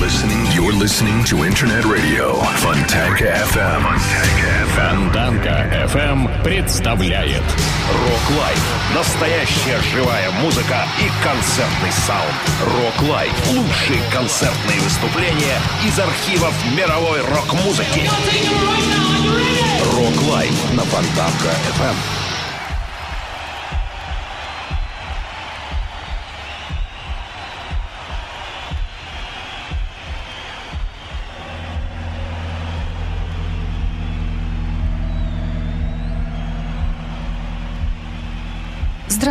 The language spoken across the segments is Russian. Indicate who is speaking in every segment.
Speaker 1: listening. You're listening to Internet Radio Fontanka FM.
Speaker 2: Фонтанка FM представляет
Speaker 3: Rock Live. Настоящая живая музыка и концертный саунд. Rock Live. Лучшие концертные выступления из архивов мировой рок-музыки. Rock Live на Фонтанка FM.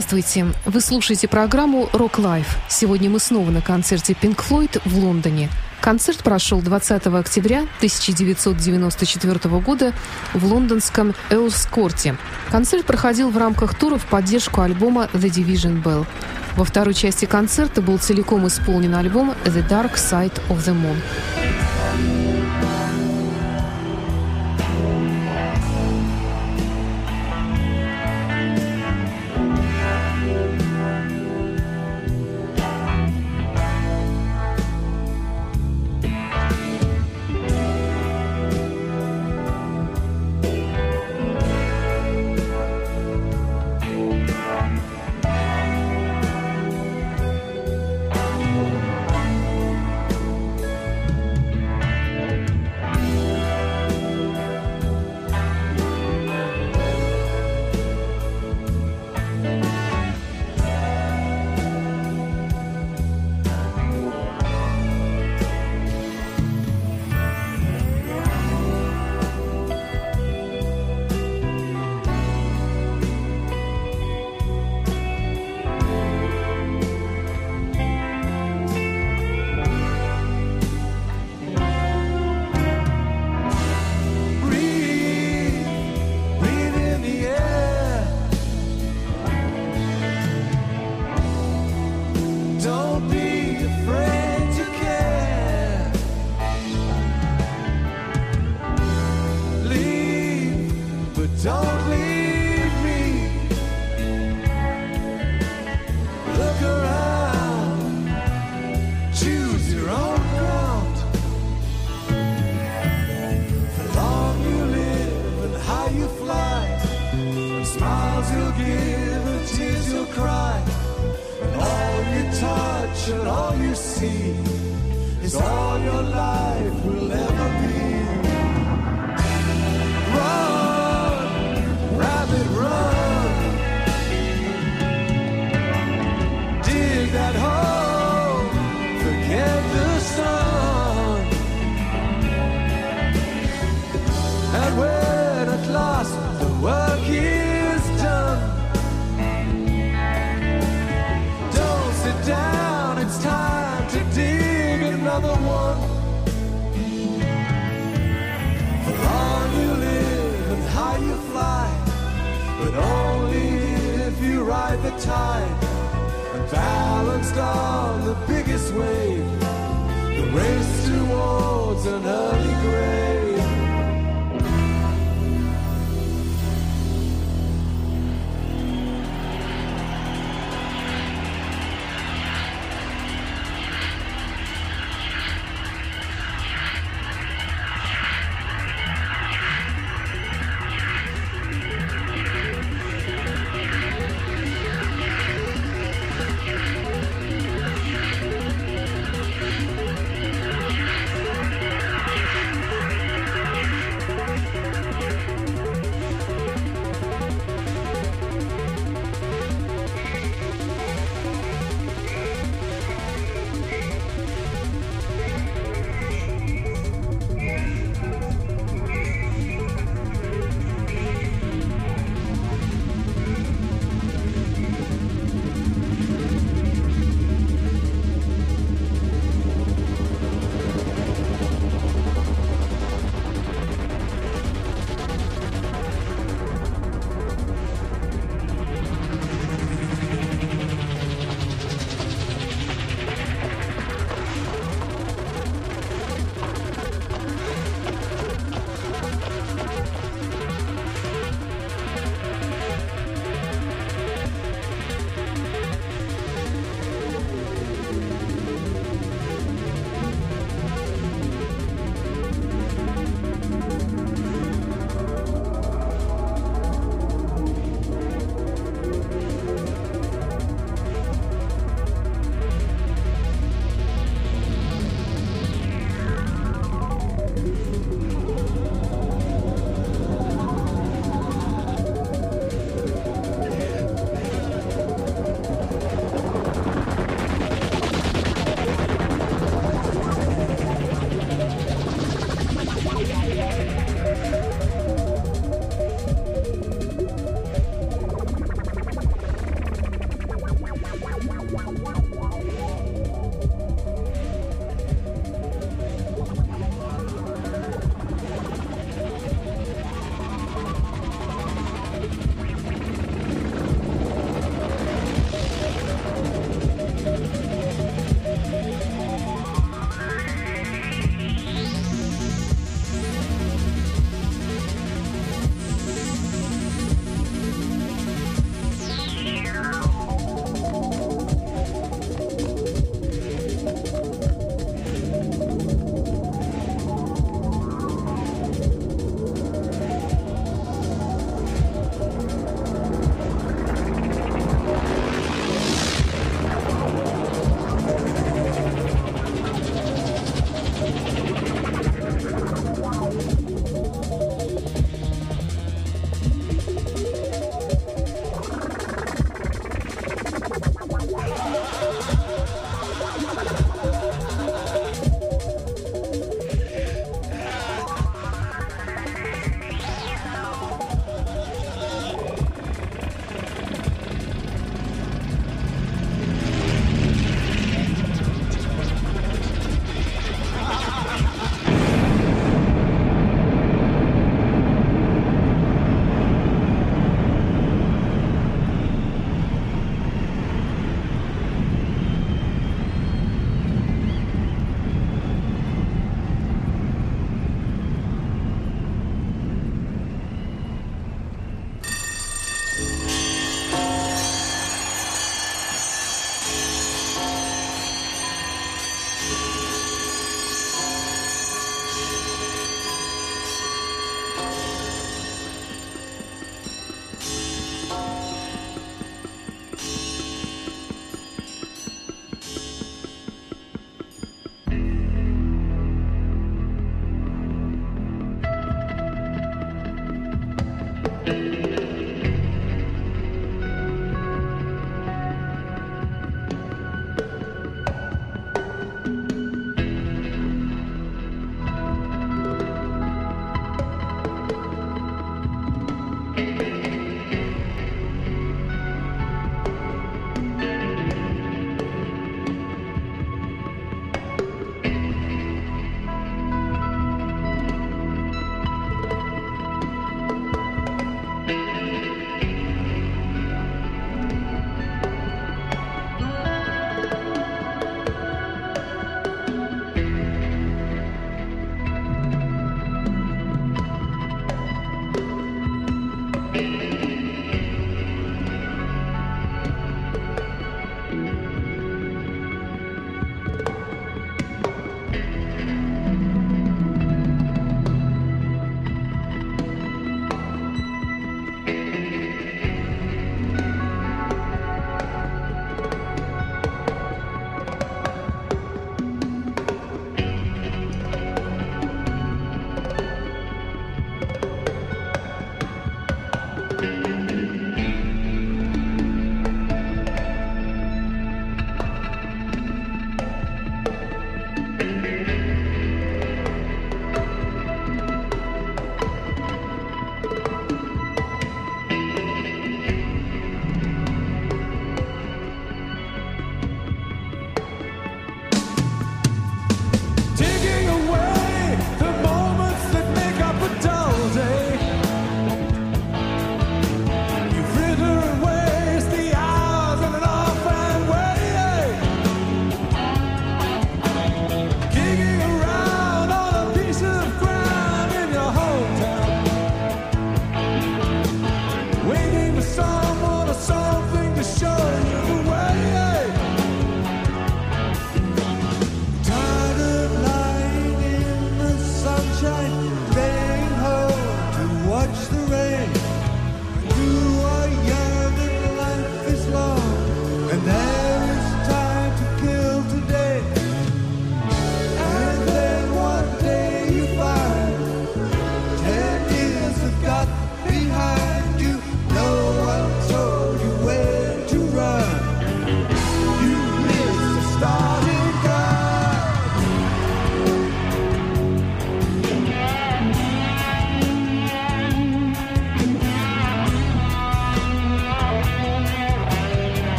Speaker 4: Здравствуйте! Вы слушаете программу Rock Life. Сегодня мы снова на концерте Pink Floyd в Лондоне. Концерт прошел 20 октября 1994 года в лондонском Эйлскорте. Концерт проходил в рамках тура в поддержку альбома The Division Bell. Во второй части концерта был целиком исполнен альбом The Dark Side of the Moon.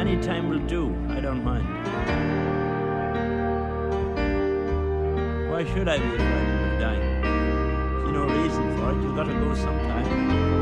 Speaker 5: Any time will do. I don't
Speaker 4: mind. Why should I be afraid of dying? There's no reason for it. You gotta go sometime.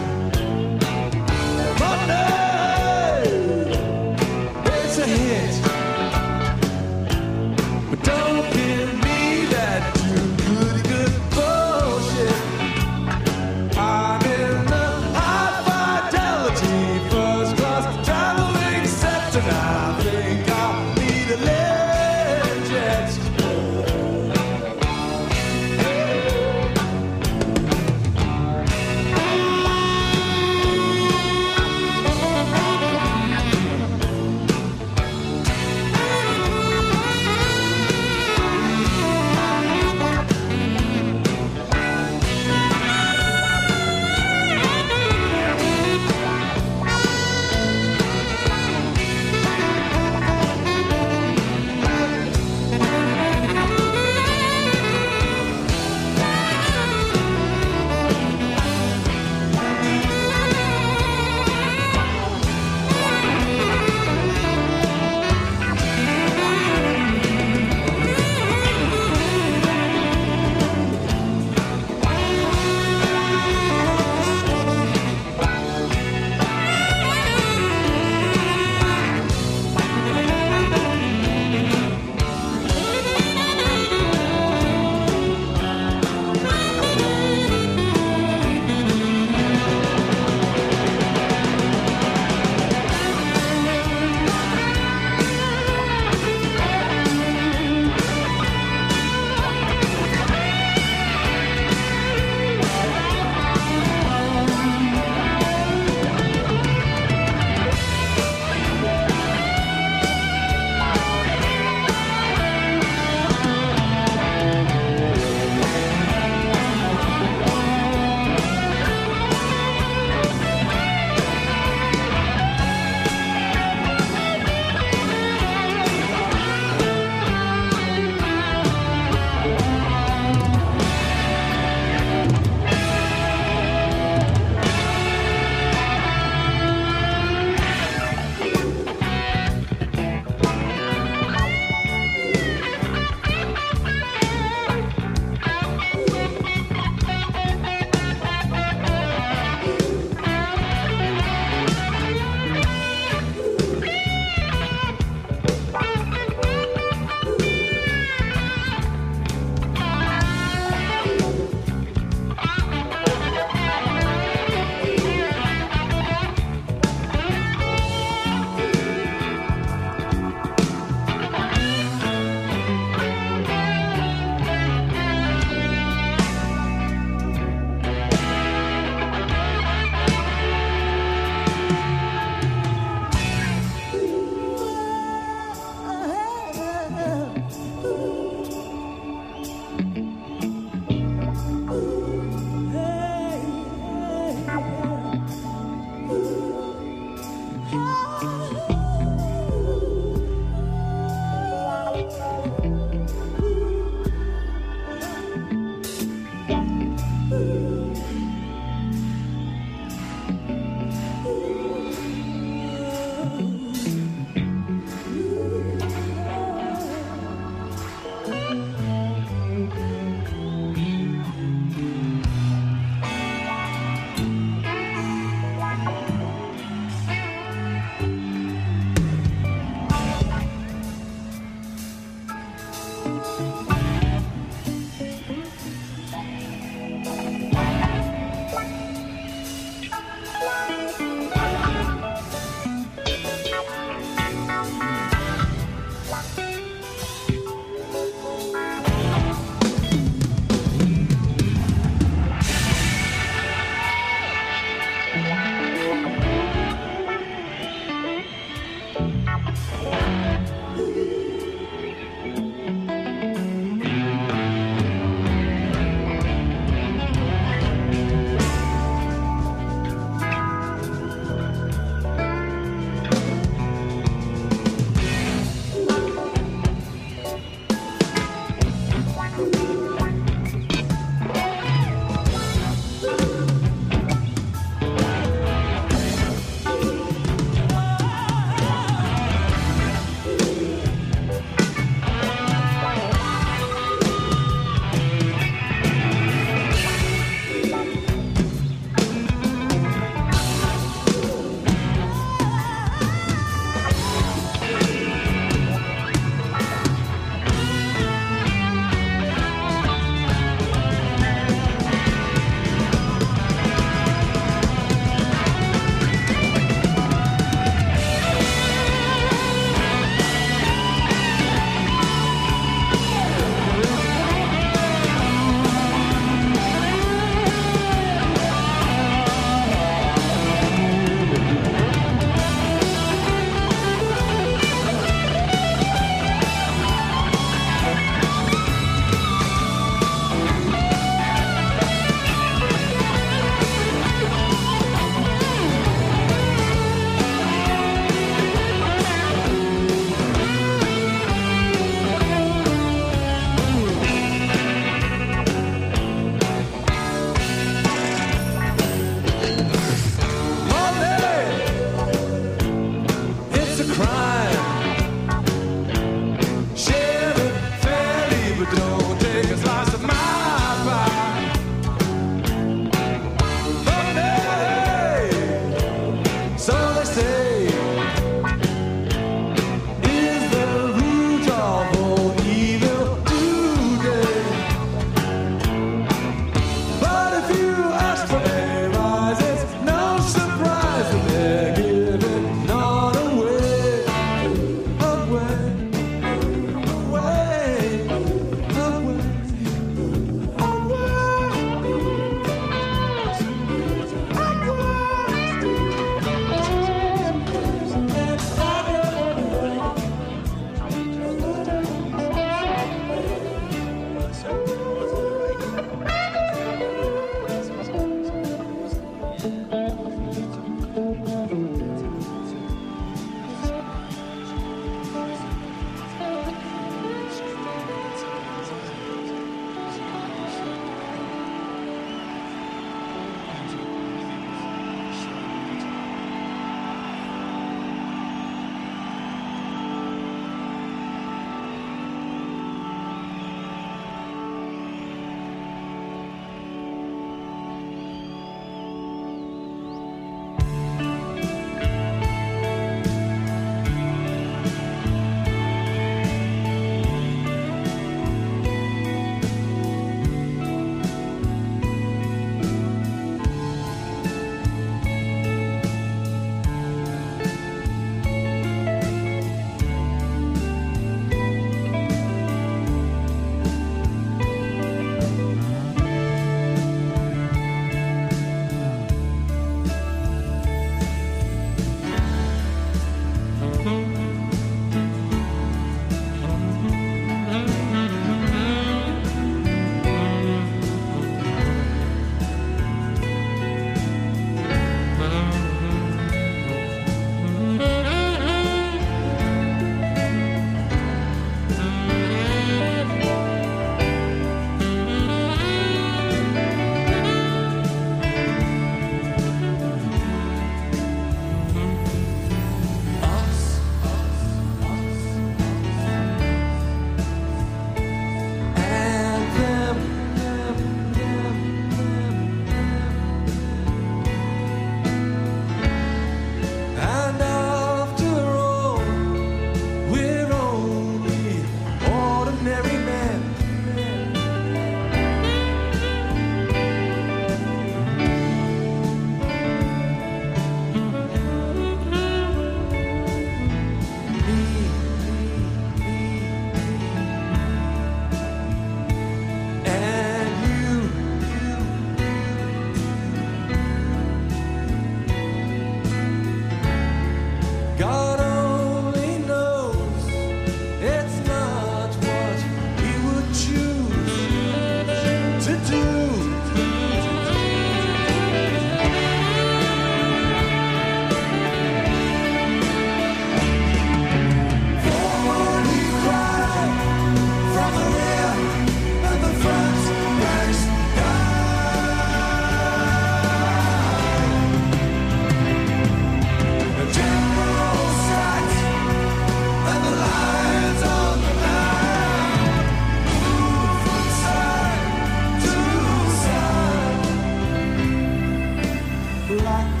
Speaker 4: back.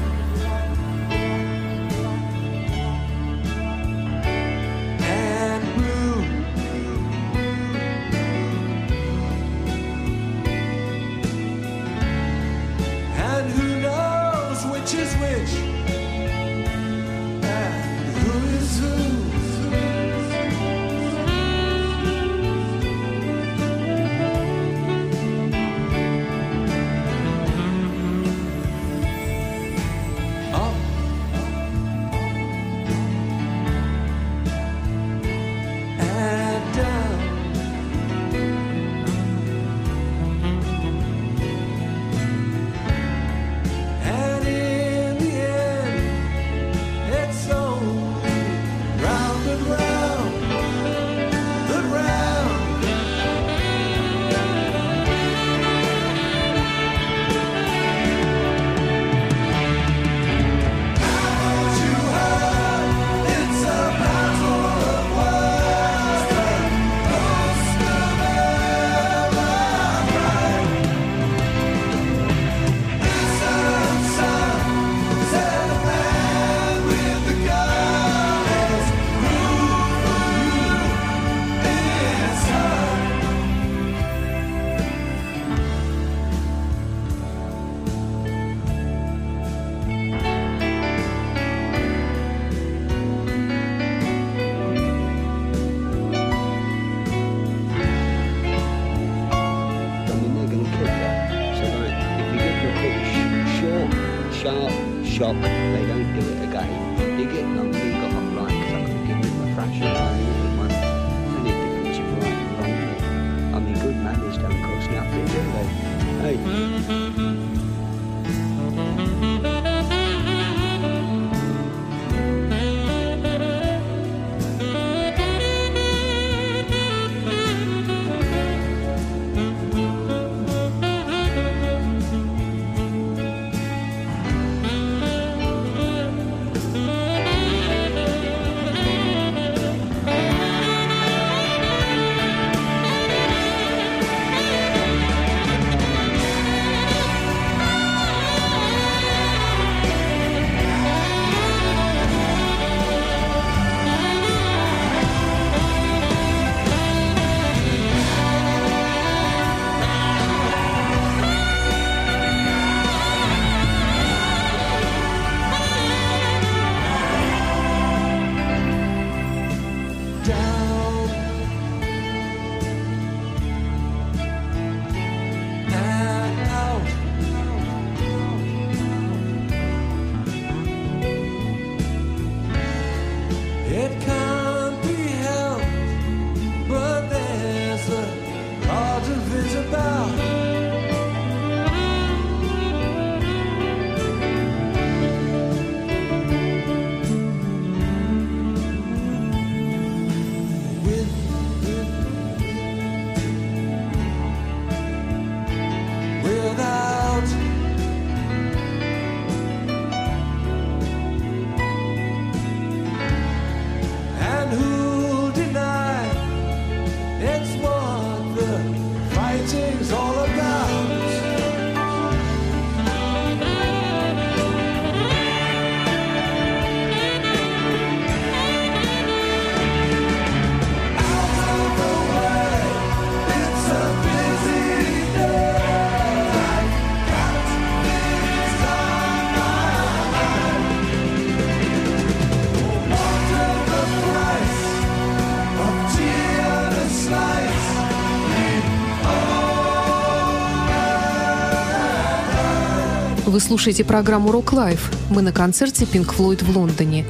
Speaker 6: Вы слушаете программу Rock Life. Мы на концерте Pink Floyd в Лондоне.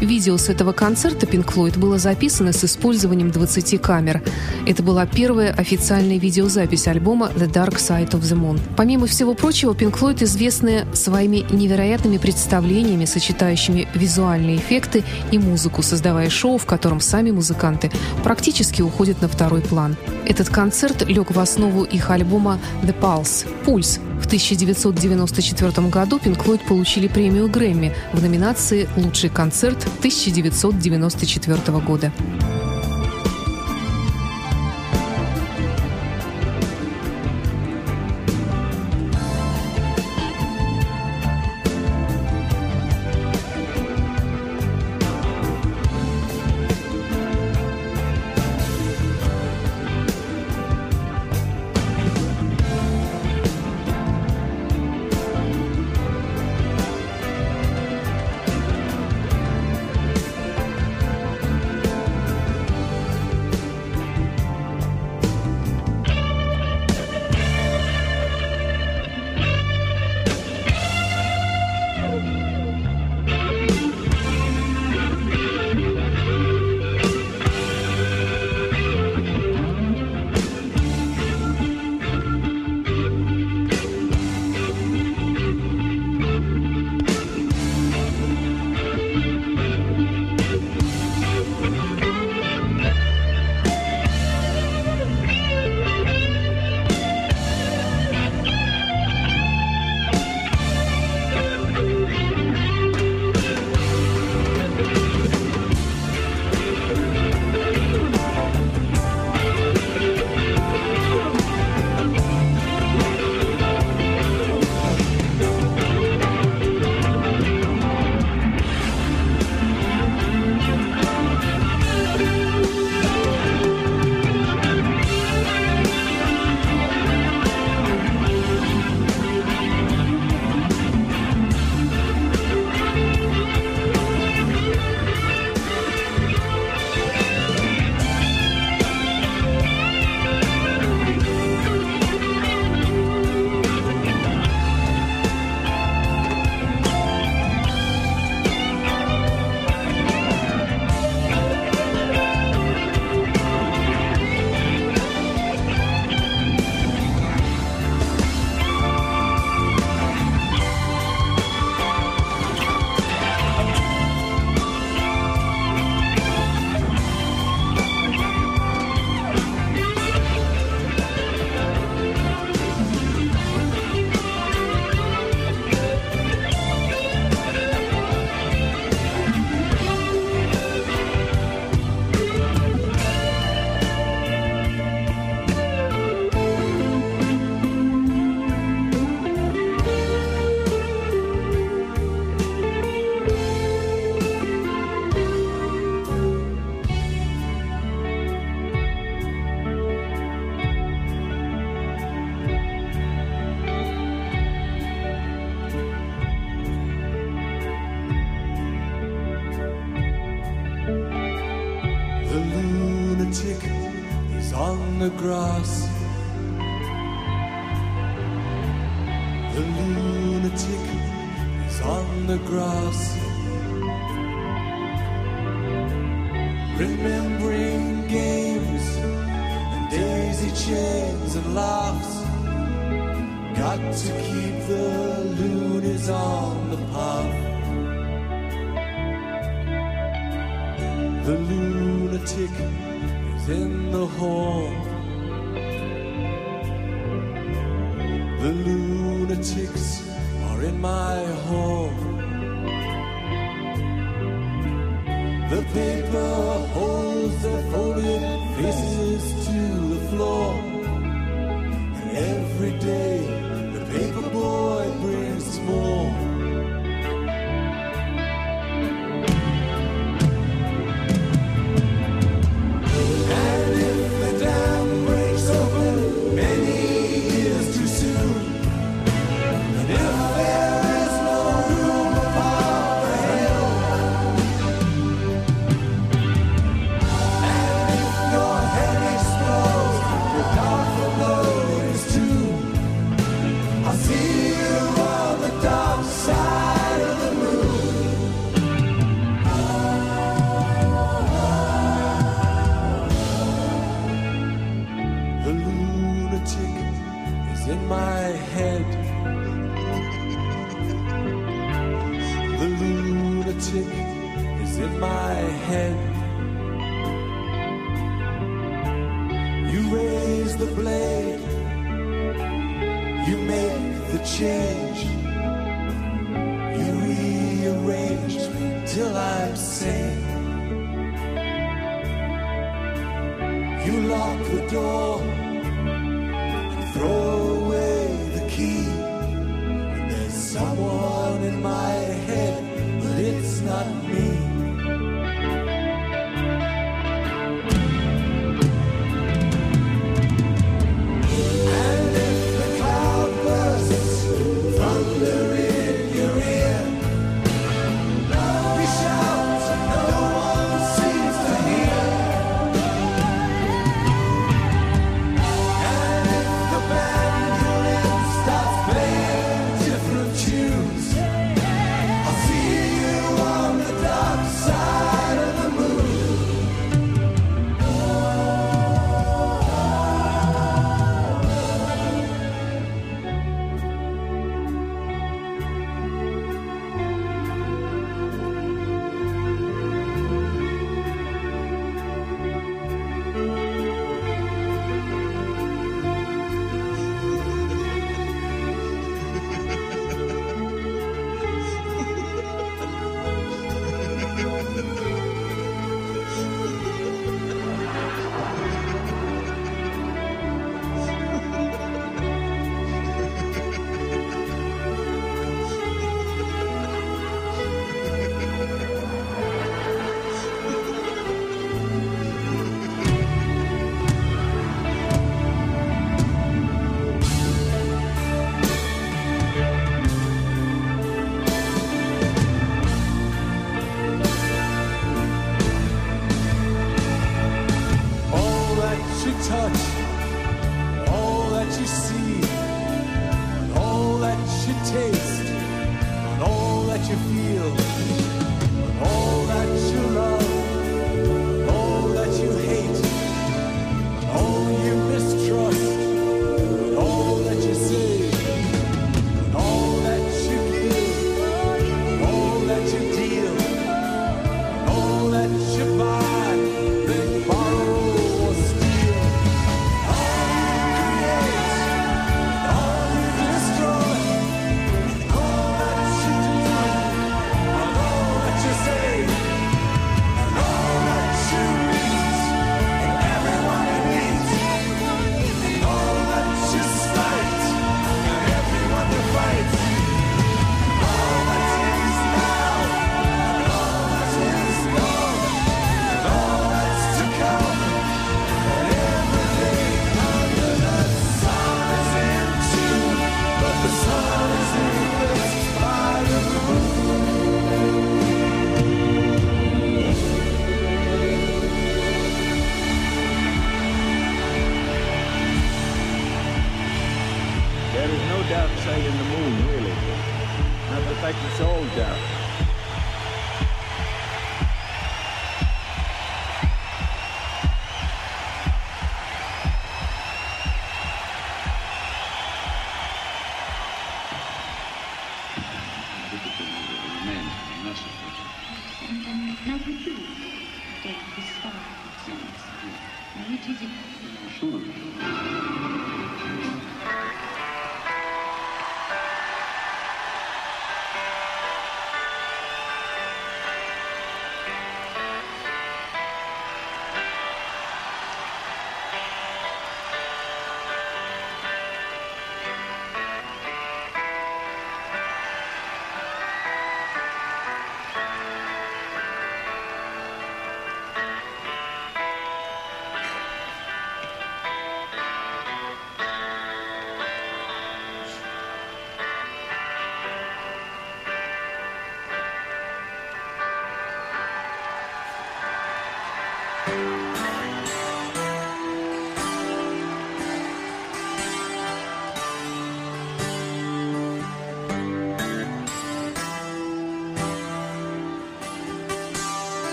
Speaker 6: Видео с этого концерта Pink Floyd было записано с использованием 20 камер. Это была первая официальная видеозапись альбома The Dark Side of the Moon. Помимо всего прочего, Pink Floyd известны своими невероятными представлениями, сочетающими визуальные эффекты и музыку, создавая шоу, в котором сами музыканты практически уходят на второй план. Этот концерт лег в основу их альбома The Pulse – «Пульс», в 1994 году Pink Floyd получили премию Грэмми в номинации «Лучший концерт 1994 года».
Speaker 4: The lunatics are in my home. The paper holds their folded faces to the floor. And every day the paper boy brings more.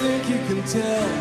Speaker 4: Think you can tell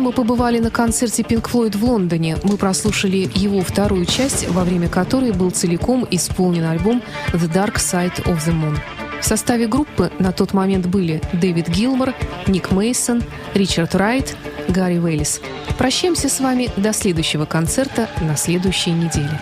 Speaker 6: Сегодня мы побывали на концерте Pink Floyd в Лондоне. Мы прослушали его вторую часть, во время которой был целиком исполнен альбом The Dark Side of the Moon. В составе группы на тот момент были Дэвид Гилмор, Ник Мейсон, Ричард Райт, Гарри Уэллис. Прощаемся с вами до следующего концерта на следующей неделе.